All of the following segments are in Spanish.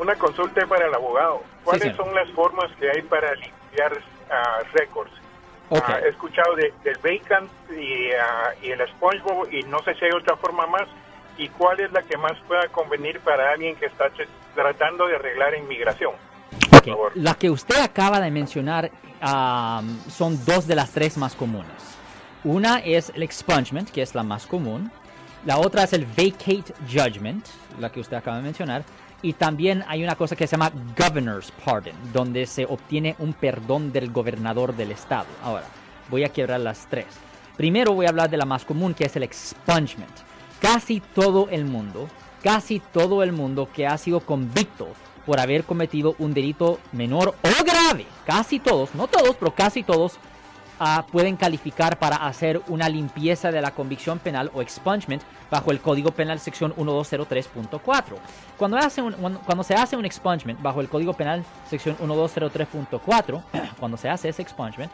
una consulta para el abogado. ¿Cuáles son las formas que hay para limpiar uh, récords? he escuchado del Vacant y, y el SpongeBob y no sé si hay otra forma más. ¿Y cuál es la que más pueda convenir para alguien que está tratando de arreglar inmigración? La que usted acaba de mencionar son dos de las tres más comunes. Una es el expungement, que es la más común. La otra es el vacate judgment, la que usted acaba de mencionar. Y también hay una cosa que se llama governor's pardon, donde se obtiene un perdón del gobernador del estado. Ahora, voy a quebrar las tres. Primero voy a hablar de la más común, que es el expungement. Casi todo el mundo, casi todo el mundo que ha sido convicto por haber cometido un delito menor o grave. Casi todos, no todos, pero casi todos pueden calificar para hacer una limpieza de la convicción penal o expungement bajo el Código Penal sección 1203.4. Cuando, hace cuando se hace un expungement bajo el Código Penal sección 1203.4, cuando se hace ese expungement,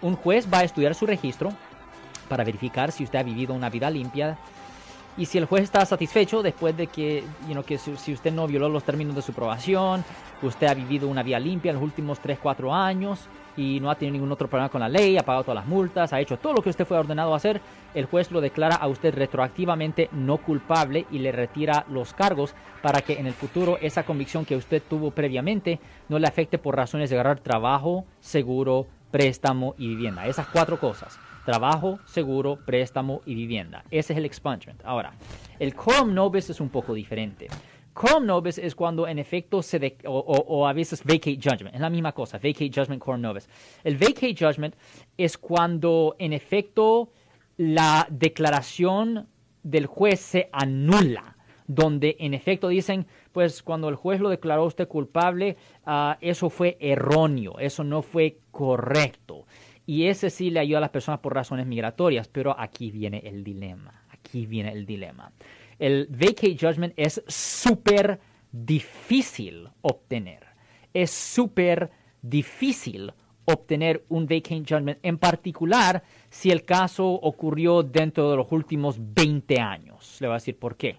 un juez va a estudiar su registro para verificar si usted ha vivido una vida limpia y si el juez está satisfecho después de que, que si, usted no violó los términos de su aprobación, usted ha vivido una vida limpia en los últimos 3, 4 años y no ha tenido ningún otro problema con la ley, ha pagado todas las multas, ha hecho todo lo que usted fue ordenado a hacer, el juez lo declara a usted retroactivamente no culpable y le retira los cargos para que en el futuro esa convicción que usted tuvo previamente no le afecte por razones de agarrar trabajo, seguro, préstamo y vivienda. Esas cuatro cosas trabajo, seguro, préstamo y vivienda. Ese es el expungement. Ahora, el quorum nobis es un poco diferente. Quorum nobis es cuando en efecto se de, o, a veces vacate judgment, es la misma cosa, vacate judgment, quorum nobis. El vacate judgment es cuando en efecto la declaración del juez se anula, donde en efecto dicen, pues cuando el juez lo declaró usted culpable, ah, eso fue erróneo, eso no fue correcto. Y ese sí le ayuda a las personas por razones migratorias, pero aquí viene el dilema. Aquí viene el dilema. El vacate judgment es súper difícil obtener. Es súper difícil obtener un vacate judgment, en particular si el caso ocurrió dentro de los últimos 20 años. Le voy a decir por qué.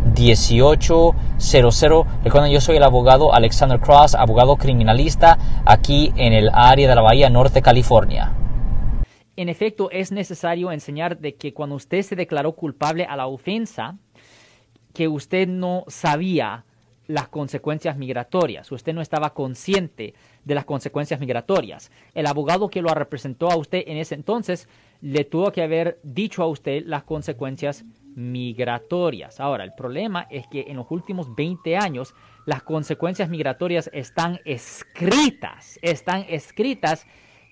1-800-530-1800. Recuerden, yo soy el abogado Alexander Cross, abogado criminalista aquí en el área de la Bahía Norte, California. En efecto, es necesario enseñar de que cuando usted se declaró culpable a la ofensa, que usted no sabía las consecuencias migratorias, usted no estaba consciente de las consecuencias migratorias. El abogado que lo representó a usted en ese entonces le tuvo que haber dicho a usted las consecuencias migratorias. Ahora, el problema es que en los últimos 20 años las consecuencias migratorias están escritas, están escritas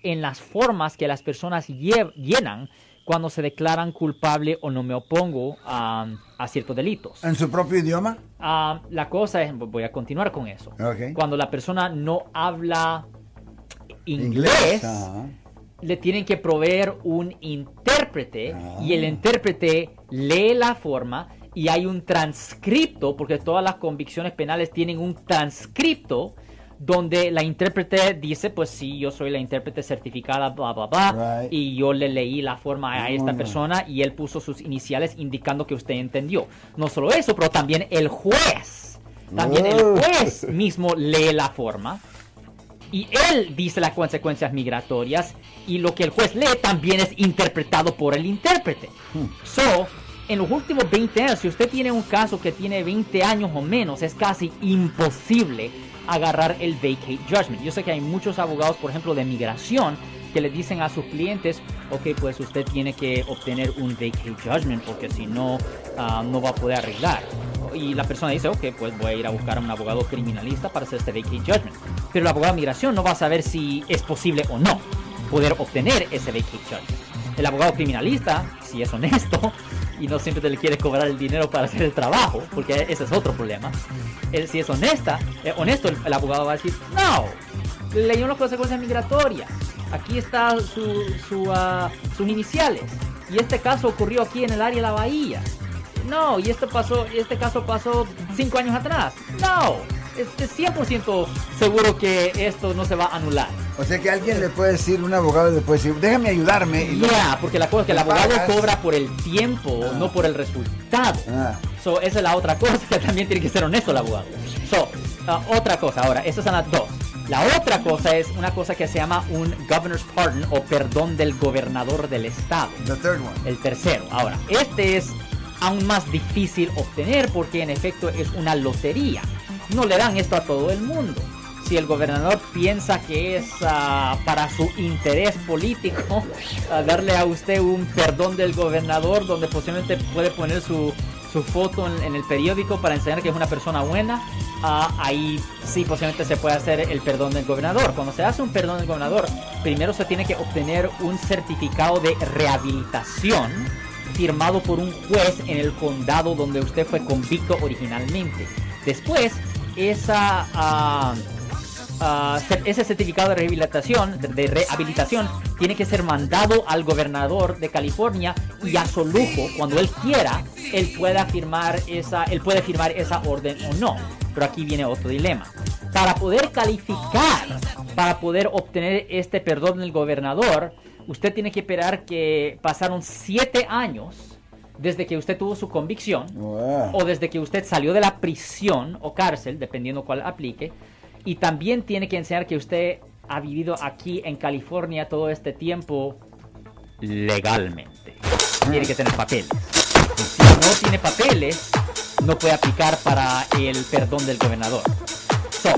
en las formas que las personas llenan cuando se declaran culpable o no me opongo a, ciertos delitos. ¿En su propio idioma? Ah, la cosa es, voy a continuar con eso. Cuando la persona no habla inglés, le tienen que proveer un intérprete y el ah. intérprete lee la forma y hay un transcripto, porque todas las convicciones penales tienen un transcripto donde la intérprete dice, pues sí, yo soy la intérprete certificada, bla, bla, bla, y yo le leí la forma a esta persona y él puso sus iniciales indicando que usted entendió. No solo eso, pero también el juez, también el juez mismo lee la forma y él dice las consecuencias migratorias y lo que el juez lee también es interpretado por el intérprete. Hmm. So, en los últimos 20 años, si usted tiene un caso que tiene 20 años o menos, es casi imposible agarrar el vacate judgment. Yo sé que hay muchos abogados, por ejemplo, de migración, que le dicen a sus clientes, ok, pues usted tiene que obtener un vacate judgment porque si no, ah, no va a poder arreglar. Y la persona dice, ok, pues voy a ir a buscar a un abogado criminalista para hacer este vacate judgment. Pero el abogado de migración no va a saber si es posible o no poder obtener ese vacate judgment. El abogado criminalista, si es honesto, y no siempre te le quiere cobrar el dinero para hacer el trabajo, porque ese es otro problema. si es honesta, eh, honesto, el, abogado va a decir, no, leyó las consecuencias migratorias. aquí está su, su, ah, sus iniciales. Y este caso ocurrió aquí en el área de la bahía. No, y esto pasó, este caso pasó cinco años atrás. No, es 100% seguro que esto no se va a anular. O sea que alguien le puede decir, un abogado le puede decir, déjame ayudarme. Ya, porque la cosa es que el abogado cobra por el tiempo, ah. no por el resultado. Ah. So, esa es la otra cosa que también tiene que ser honesto el abogado. So, ah, otra cosa, ahora, estas son las dos. La otra cosa es una cosa que se llama un governor's pardon o perdón del gobernador del estado. El tercero. Ahora, este es aún más difícil obtener porque en efecto es una lotería. No le dan esto a todo el mundo. Si el gobernador piensa que es ah, para su interés político darle a usted un perdón del gobernador donde posiblemente puede poner su, foto en, el periódico para enseñar que es una persona buena, ah, ahí sí posiblemente se puede hacer el perdón del gobernador. Cuando se hace un perdón del gobernador, primero se tiene que obtener un certificado de rehabilitación firmado por un juez en el condado donde usted fue convicto originalmente. Después, esa, ah, ese certificado de rehabilitación, de rehabilitación tiene que ser mandado al gobernador de California y a su lujo, cuando él quiera, él pueda firmar esa, él puede firmar esa orden o no. Pero aquí viene otro dilema. Para poder calificar, para poder obtener este perdón del gobernador, usted tiene que esperar que pasaron siete años desde que usted tuvo su convicción o desde que usted salió de la prisión o cárcel, dependiendo cuál aplique, y también tiene que enseñar que usted ha vivido aquí en California todo este tiempo legalmente. Tiene que tener papeles. Si no tiene papeles, no puede aplicar para el perdón del gobernador. So,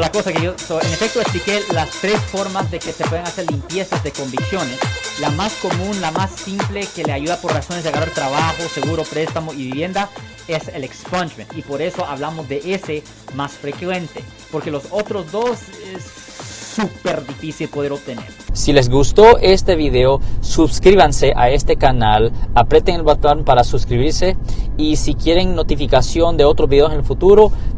la cosa que yo, en efecto, expliqué las tres formas de que se pueden hacer limpiezas de convicciones. La más común, la más simple, que le ayuda por razones de agarrar trabajo, seguro, préstamo y vivienda, es el expungement. Y por eso hablamos de ese más frecuente. Porque los otros dos es súper difícil poder obtener. Si les gustó este video, suscríbanse a este canal, aprieten el botón para suscribirse y si quieren notificación de otros videos en el futuro,